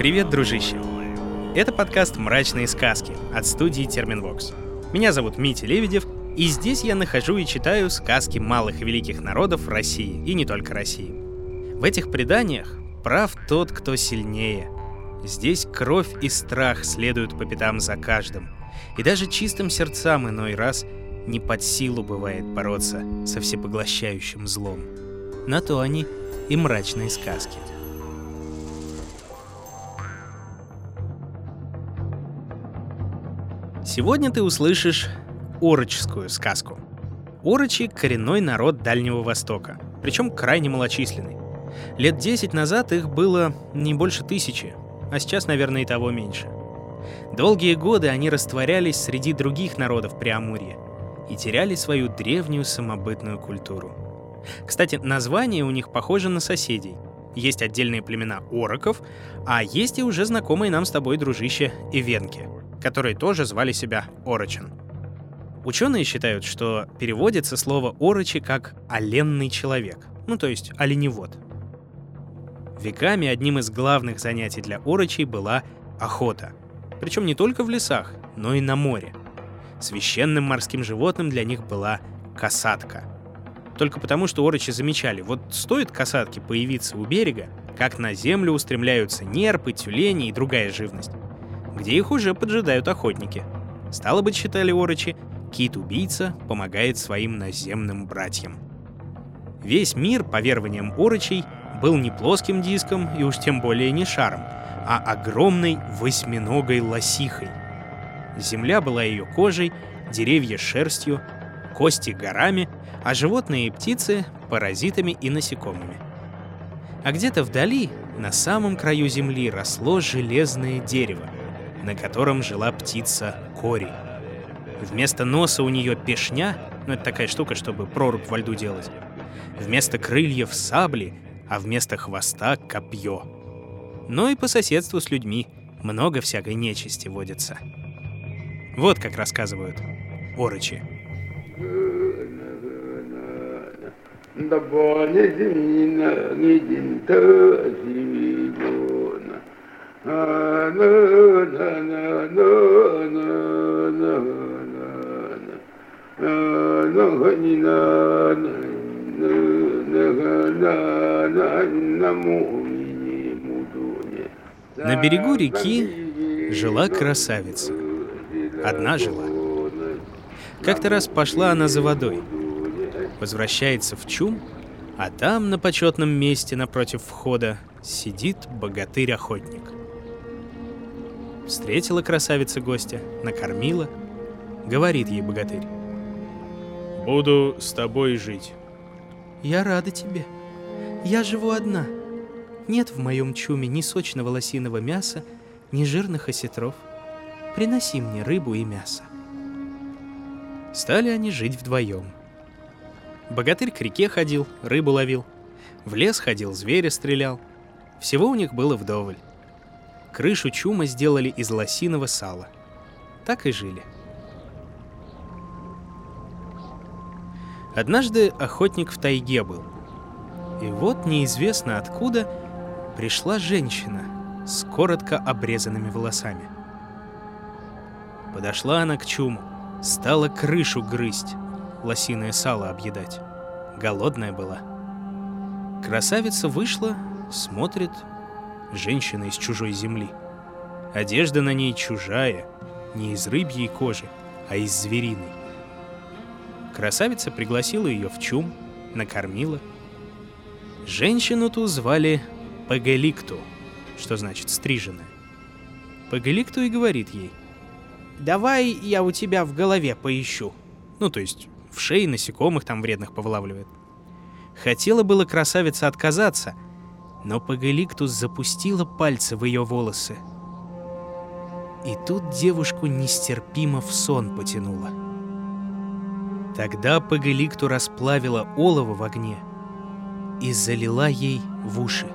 Привет, дружище! Это подкаст «Мрачные сказки» от студии Терминвокс. Меня зовут Митя Лебедев, и здесь я нахожу и читаю сказки малых и великих народов России, и не только России. В этих преданиях прав тот, кто сильнее. Здесь кровь и страх следуют по пятам за каждым. И даже чистым сердцам иной раз не под силу бывает бороться со всепоглощающим злом. На то они и мрачные сказки. Сегодня ты услышишь орочскую сказку. Орочи — коренной народ Дальнего Востока, причем крайне малочисленный. Лет 10 назад их было не больше тысячи, а сейчас, наверное, и того меньше. Долгие годы они растворялись среди других народов Преамурья и теряли свою древнюю самобытную культуру. Кстати, название у них похоже на соседей. Есть отдельные племена ороков, а есть и уже знакомые нам с тобой, дружище, ивенки — которые тоже звали себя Орочин. Ученые считают, что переводится слово «орочи» как «оленный человек», ну то есть оленевод. Веками одним из главных занятий для орочей была охота. Причем не только в лесах, но и на море. Священным морским животным для них была касатка. Только потому, что орочи замечали, вот стоит касатке появиться у берега, как на землю устремляются нерпы, тюлени и другая живность где их уже поджидают охотники. Стало быть, считали орочи, кит-убийца помогает своим наземным братьям. Весь мир, по верованиям орочей, был не плоским диском и уж тем более не шаром, а огромной восьминогой лосихой. Земля была ее кожей, деревья шерстью, кости горами, а животные и птицы — паразитами и насекомыми. А где-то вдали, на самом краю земли, росло железное дерево — на котором жила птица Кори. Вместо носа у нее пешня, ну это такая штука, чтобы прорубь во льду делать. Вместо крыльев сабли, а вместо хвоста копье. Но и по соседству с людьми много всякой нечисти водится. Вот как рассказывают орочи. Да на берегу реки жила красавица. Одна жила. Как-то раз пошла она за водой. Возвращается в чум, а там, на почетном месте напротив входа, сидит богатырь-охотник. Встретила красавица гостя, накормила. Говорит ей богатырь. «Буду с тобой жить». «Я рада тебе. Я живу одна. Нет в моем чуме ни сочного лосиного мяса, ни жирных осетров. Приноси мне рыбу и мясо». Стали они жить вдвоем. Богатырь к реке ходил, рыбу ловил. В лес ходил, зверя стрелял. Всего у них было вдоволь. Крышу чума сделали из лосиного сала. Так и жили. Однажды охотник в тайге был. И вот неизвестно откуда пришла женщина с коротко обрезанными волосами. Подошла она к чуму, стала крышу грызть, лосиное сало объедать. Голодная была. Красавица вышла, смотрит, женщина из чужой земли. Одежда на ней чужая, не из рыбьей кожи, а из звериной. Красавица пригласила ее в чум, накормила. Женщину ту звали Пагаликту, что значит стриженная. Пагаликту и говорит ей, «Давай я у тебя в голове поищу». Ну, то есть в шее насекомых там вредных повылавливает. Хотела было красавица отказаться — но Пагаликтус запустила пальцы в ее волосы. И тут девушку нестерпимо в сон потянуло. Тогда Пагаликту расплавила олово в огне и залила ей в уши.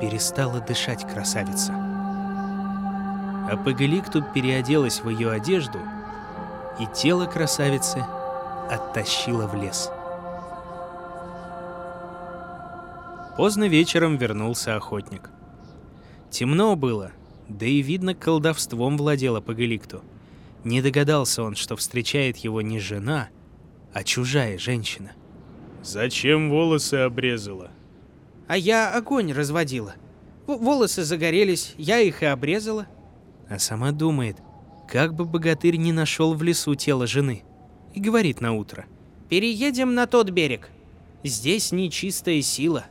Перестала дышать красавица. А Пагаликту переоделась в ее одежду, и тело красавицы оттащила в лес. — Поздно вечером вернулся охотник. Темно было, да и видно, колдовством владела Пагаликту. Не догадался он, что встречает его не жена, а чужая женщина. «Зачем волосы обрезала?» А я огонь разводила. В волосы загорелись, я их и обрезала. А сама думает, как бы богатырь не нашел в лесу тело жены. И говорит на утро. Переедем на тот берег. Здесь нечистая сила.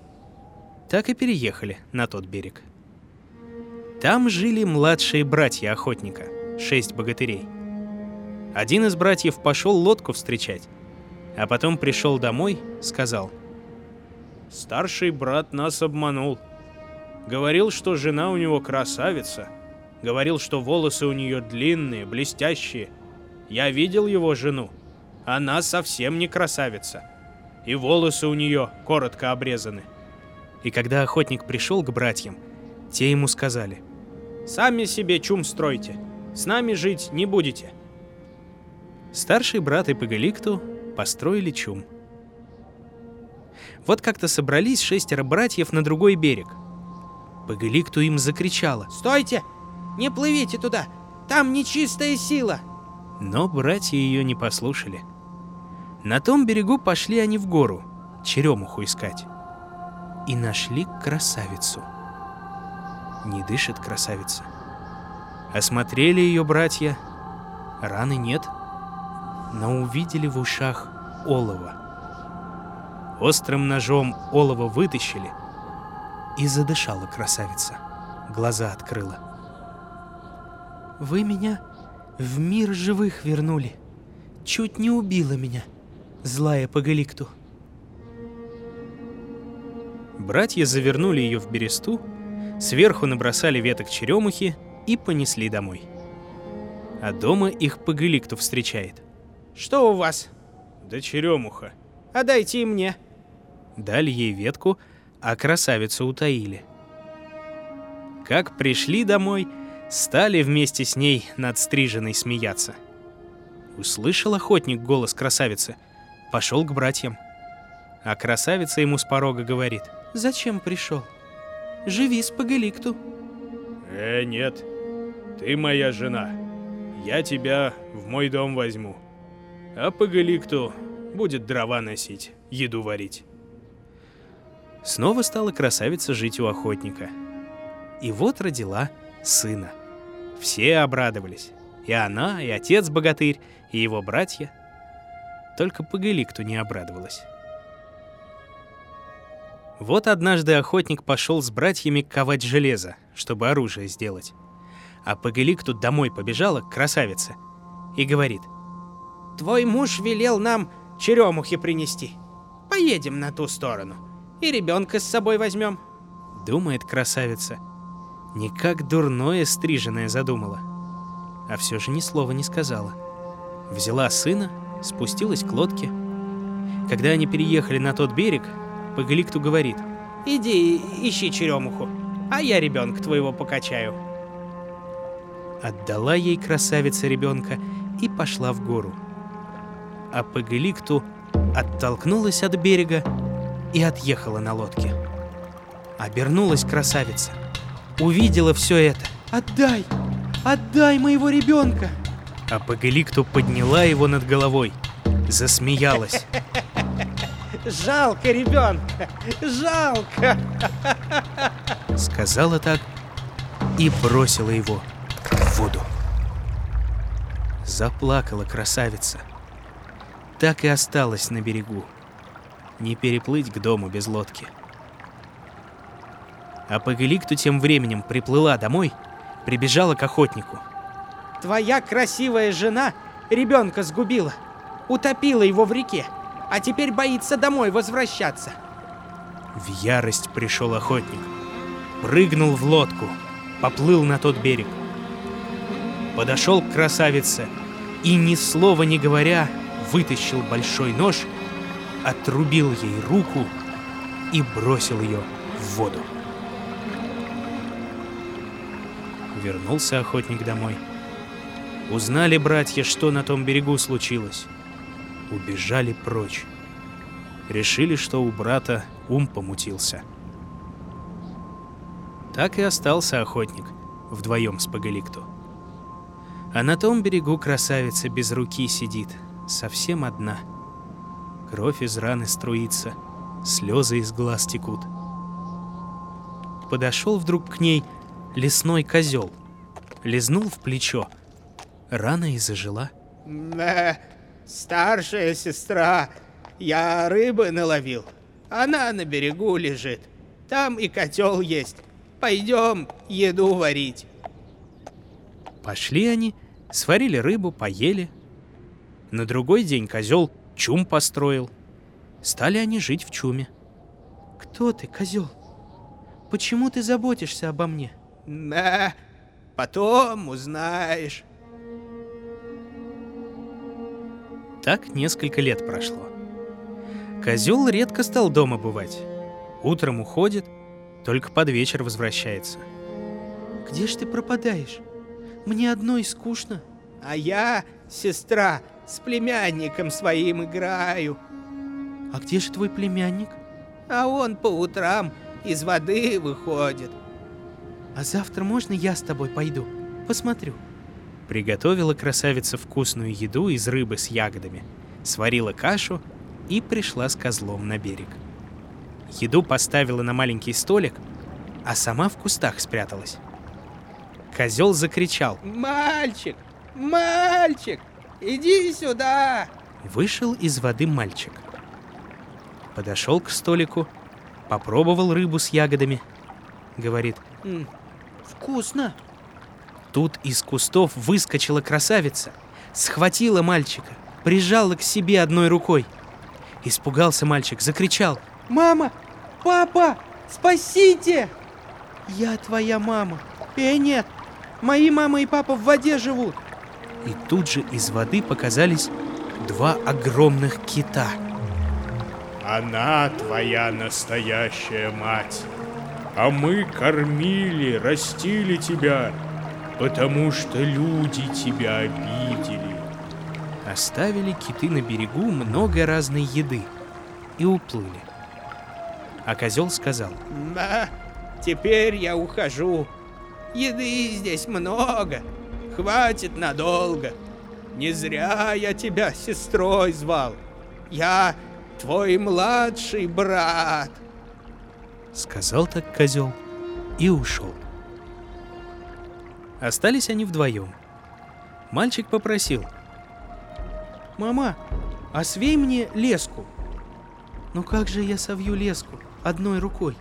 Так и переехали на тот берег. Там жили младшие братья охотника, шесть богатырей. Один из братьев пошел лодку встречать, а потом пришел домой, сказал. «Старший брат нас обманул. Говорил, что жена у него красавица. Говорил, что волосы у нее длинные, блестящие. Я видел его жену. Она совсем не красавица. И волосы у нее коротко обрезаны. И когда охотник пришел к братьям, те ему сказали. «Сами себе чум стройте. С нами жить не будете». Старший брат и Пагаликту построили чум. Вот как-то собрались шестеро братьев на другой берег. Пагаликту им закричала. «Стойте! Не плывите туда! Там нечистая сила!» Но братья ее не послушали. На том берегу пошли они в гору, черемуху искать. И нашли красавицу. Не дышит красавица. Осмотрели ее братья. Раны нет, но увидели в ушах олово. Острым ножом олово вытащили, и задышала красавица. Глаза открыла. «Вы меня в мир живых вернули. Чуть не убила меня, злая Пагаликту». Братья завернули ее в бересту, сверху набросали веток черемухи и понесли домой. А дома их Пагаликту встречает. «Что у вас?» «Да черемуха». «А дайте и мне». Дали ей ветку, а красавицу утаили. Как пришли домой, стали вместе с ней над стриженной смеяться. Услышал охотник голос красавицы, пошел к братьям. А красавица ему с порога говорит. «Зачем пришел? Живи с Пагаликту». «Э, нет, ты моя жена. Я тебя в мой дом возьму. А Пагаликту будет дрова носить, еду варить». Снова стала красавица жить у охотника. И вот родила сына. Все обрадовались. И она, и отец-богатырь, и его братья. Только Пагаликту не обрадовалась. Вот однажды охотник пошел с братьями ковать железо, чтобы оружие сделать. А Пагаликту домой побежала к красавице и говорит. «Твой муж велел нам черемухи принести. Поедем на ту сторону и ребенка с собой возьмем. Думает красавица. Не как дурное стриженное задумала. А все же ни слова не сказала. Взяла сына, спустилась к лодке. Когда они переехали на тот берег, Пагаликту говорит. Иди ищи черемуху, а я ребенка твоего покачаю. Отдала ей красавица ребенка и пошла в гору. А Пагаликту оттолкнулась от берега и отъехала на лодке. Обернулась красавица. Увидела все это. «Отдай! Отдай моего ребенка!» А Пагаликту подняла его над головой. Засмеялась. «Жалко ребенка! Жалко!» Сказала так и бросила его в воду. Заплакала красавица. Так и осталась на берегу не переплыть к дому без лодки. А Пагаликту тем временем приплыла домой, прибежала к охотнику. «Твоя красивая жена ребенка сгубила, утопила его в реке, а теперь боится домой возвращаться». В ярость пришел охотник, прыгнул в лодку, поплыл на тот берег. Подошел к красавице и, ни слова не говоря, вытащил большой нож отрубил ей руку и бросил ее в воду. Вернулся охотник домой. Узнали братья, что на том берегу случилось. Убежали прочь. Решили, что у брата ум помутился. Так и остался охотник вдвоем с Пагаликту. А на том берегу красавица без руки сидит, совсем одна. Кровь из раны струится, слезы из глаз текут. Подошел вдруг к ней лесной козел, лизнул в плечо, рана и зажила. Старшая сестра, я рыбы наловил. Она на берегу лежит. Там и котел есть. Пойдем еду варить. Пошли они, сварили рыбу, поели. На другой день козел чум построил. Стали они жить в чуме. Кто ты, козел? Почему ты заботишься обо мне? Да, потом узнаешь. Так несколько лет прошло. Козел редко стал дома бывать. Утром уходит, только под вечер возвращается. Где ж ты пропадаешь? Мне одной скучно. А я, сестра, с племянником своим играю. А где же твой племянник? А он по утрам из воды выходит. А завтра можно я с тобой пойду? Посмотрю. Приготовила красавица вкусную еду из рыбы с ягодами, сварила кашу и пришла с козлом на берег. Еду поставила на маленький столик, а сама в кустах спряталась. Козел закричал. «Мальчик! Мальчик! Иди сюда!» Вышел из воды мальчик. Подошел к столику, попробовал рыбу с ягодами. Говорит. «Вкусно!» Тут из кустов выскочила красавица, схватила мальчика, прижала к себе одной рукой. Испугался мальчик, закричал. «Мама! Папа! Спасите!» «Я твоя мама!» «Э, нет! Мои мама и папа в воде живут!» И тут же из воды показались два огромных кита. «Она твоя настоящая мать, а мы кормили, растили тебя, потому что люди тебя обидели». Оставили киты на берегу много разной еды и уплыли. А козел сказал. «Да, теперь я ухожу. Еды здесь много, хватит надолго. Не зря я тебя сестрой звал. Я твой младший брат. Сказал так козел и ушел. Остались они вдвоем. Мальчик попросил. «Мама, а свей мне леску». «Ну как же я совью леску одной рукой?»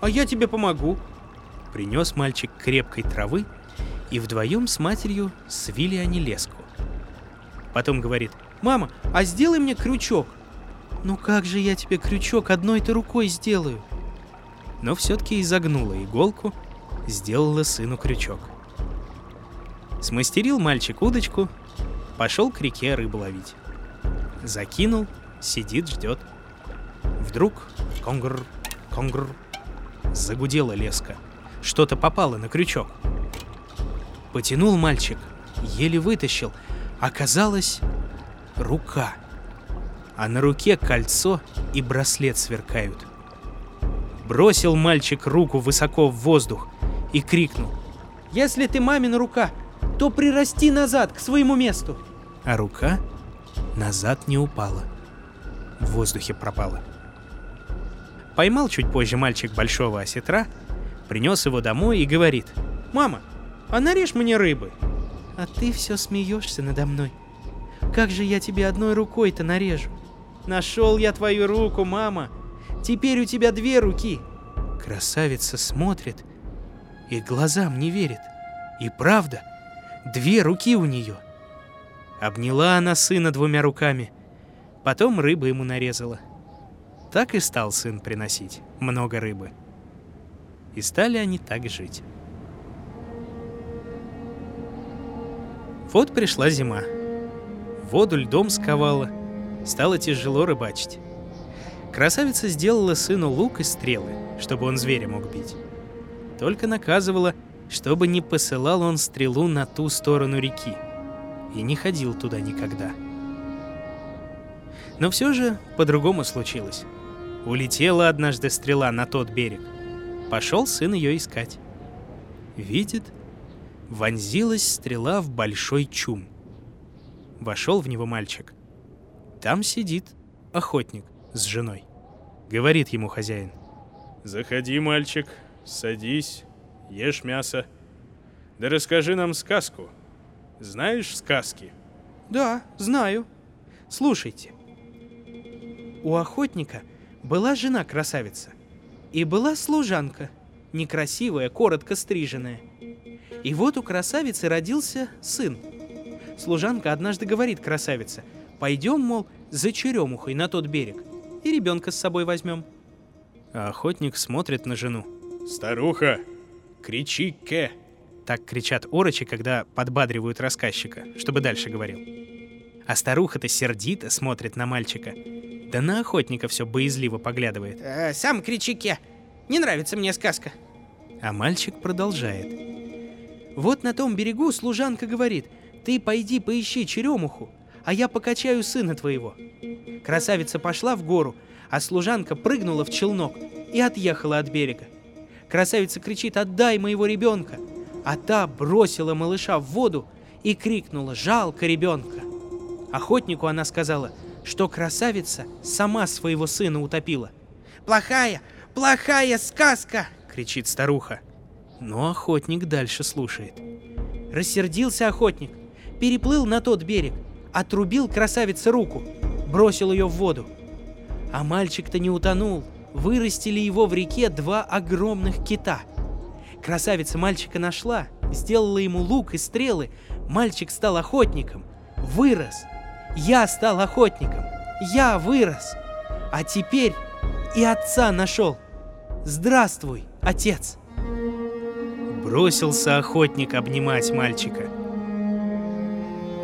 «А я тебе помогу», Принес мальчик крепкой травы, и вдвоем с матерью свили они леску. Потом говорит, «Мама, а сделай мне крючок». «Ну как же я тебе крючок одной-то рукой сделаю?» Но все-таки изогнула иголку, сделала сыну крючок. Смастерил мальчик удочку, пошел к реке рыбу ловить. Закинул, сидит, ждет. Вдруг конгр, конгр, загудела леска — что-то попало на крючок. Потянул мальчик, еле вытащил. Оказалось, рука. А на руке кольцо и браслет сверкают. Бросил мальчик руку высоко в воздух и крикнул. «Если ты мамина рука, то прирасти назад к своему месту!» А рука назад не упала. В воздухе пропала. Поймал чуть позже мальчик большого осетра — принес его домой и говорит, «Мама, а нарежь мне рыбы». «А ты все смеешься надо мной. Как же я тебе одной рукой-то нарежу?» «Нашел я твою руку, мама. Теперь у тебя две руки». Красавица смотрит и глазам не верит. И правда, две руки у нее. Обняла она сына двумя руками, потом рыбы ему нарезала. Так и стал сын приносить много рыбы. И стали они так жить. Вот пришла зима. Воду льдом сковала. Стало тяжело рыбачить. Красавица сделала сыну лук и стрелы, чтобы он зверя мог бить. Только наказывала, чтобы не посылал он стрелу на ту сторону реки и не ходил туда никогда. Но все же по-другому случилось. Улетела однажды стрела на тот берег, Пошел сын ее искать. Видит, вонзилась стрела в большой чум. Вошел в него мальчик. Там сидит охотник с женой. Говорит ему хозяин. «Заходи, мальчик, садись, ешь мясо. Да расскажи нам сказку. Знаешь сказки?» Да, знаю. Слушайте. У охотника была жена красавица. И была служанка, некрасивая, коротко стриженная. И вот у красавицы родился сын. Служанка однажды говорит красавице, пойдем, мол, за черемухой на тот берег, и ребенка с собой возьмем. А охотник смотрит на жену. «Старуха, кричи «ке». Так кричат орочи, когда подбадривают рассказчика, чтобы дальше говорил. А старуха-то сердито смотрит на мальчика. Да на охотника все боязливо поглядывает. Э, сам кричике. Не нравится мне сказка. А мальчик продолжает. Вот на том берегу служанка говорит, ты пойди поищи черемуху, а я покачаю сына твоего. Красавица пошла в гору, а служанка прыгнула в челнок и отъехала от берега. Красавица кричит «Отдай моего ребенка!» А та бросила малыша в воду и крикнула «Жалко ребенка!». Охотнику она сказала, что красавица сама своего сына утопила. «Плохая, плохая сказка!» — кричит старуха. Но охотник дальше слушает. Рассердился охотник, переплыл на тот берег, отрубил красавице руку, бросил ее в воду. А мальчик-то не утонул, вырастили его в реке два огромных кита — Красавица мальчика нашла, сделала ему лук и стрелы. Мальчик стал охотником. Вырос. Я стал охотником. Я вырос. А теперь и отца нашел. Здравствуй, отец. Бросился охотник обнимать мальчика.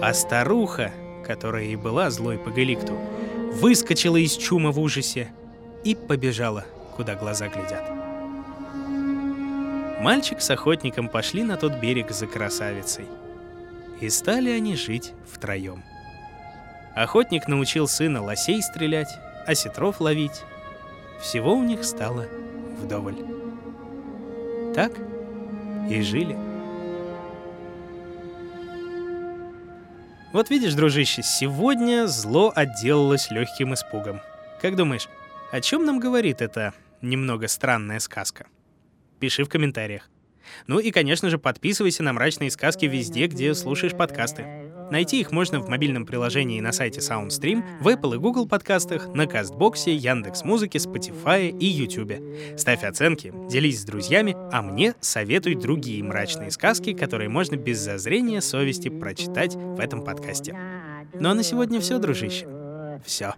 А старуха, которая и была злой по Галикту, выскочила из чума в ужасе и побежала, куда глаза глядят. Мальчик с охотником пошли на тот берег за красавицей. И стали они жить втроем. Охотник научил сына лосей стрелять, осетров ловить. Всего у них стало вдоволь. Так и жили. Вот видишь, дружище, сегодня зло отделалось легким испугом. Как думаешь, о чем нам говорит эта немного странная сказка? пиши в комментариях. Ну и, конечно же, подписывайся на «Мрачные сказки» везде, где слушаешь подкасты. Найти их можно в мобильном приложении на сайте SoundStream, в Apple и Google подкастах, на Кастбоксе, Яндекс Музыке, Spotify и YouTube. Ставь оценки, делись с друзьями, а мне советуй другие мрачные сказки, которые можно без зазрения совести прочитать в этом подкасте. Ну а на сегодня все, дружище все.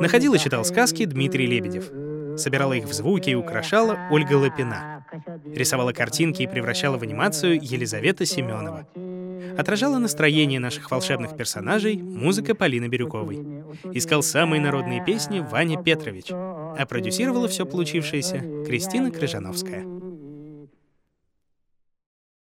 Находил и читал сказки Дмитрий Лебедев. Собирала их в звуки и украшала Ольга Лапина. Рисовала картинки и превращала в анимацию Елизавета Семенова. Отражала настроение наших волшебных персонажей музыка Полины Бирюковой. Искал самые народные песни Ваня Петрович, а продюсировала все получившееся Кристина Крыжановская.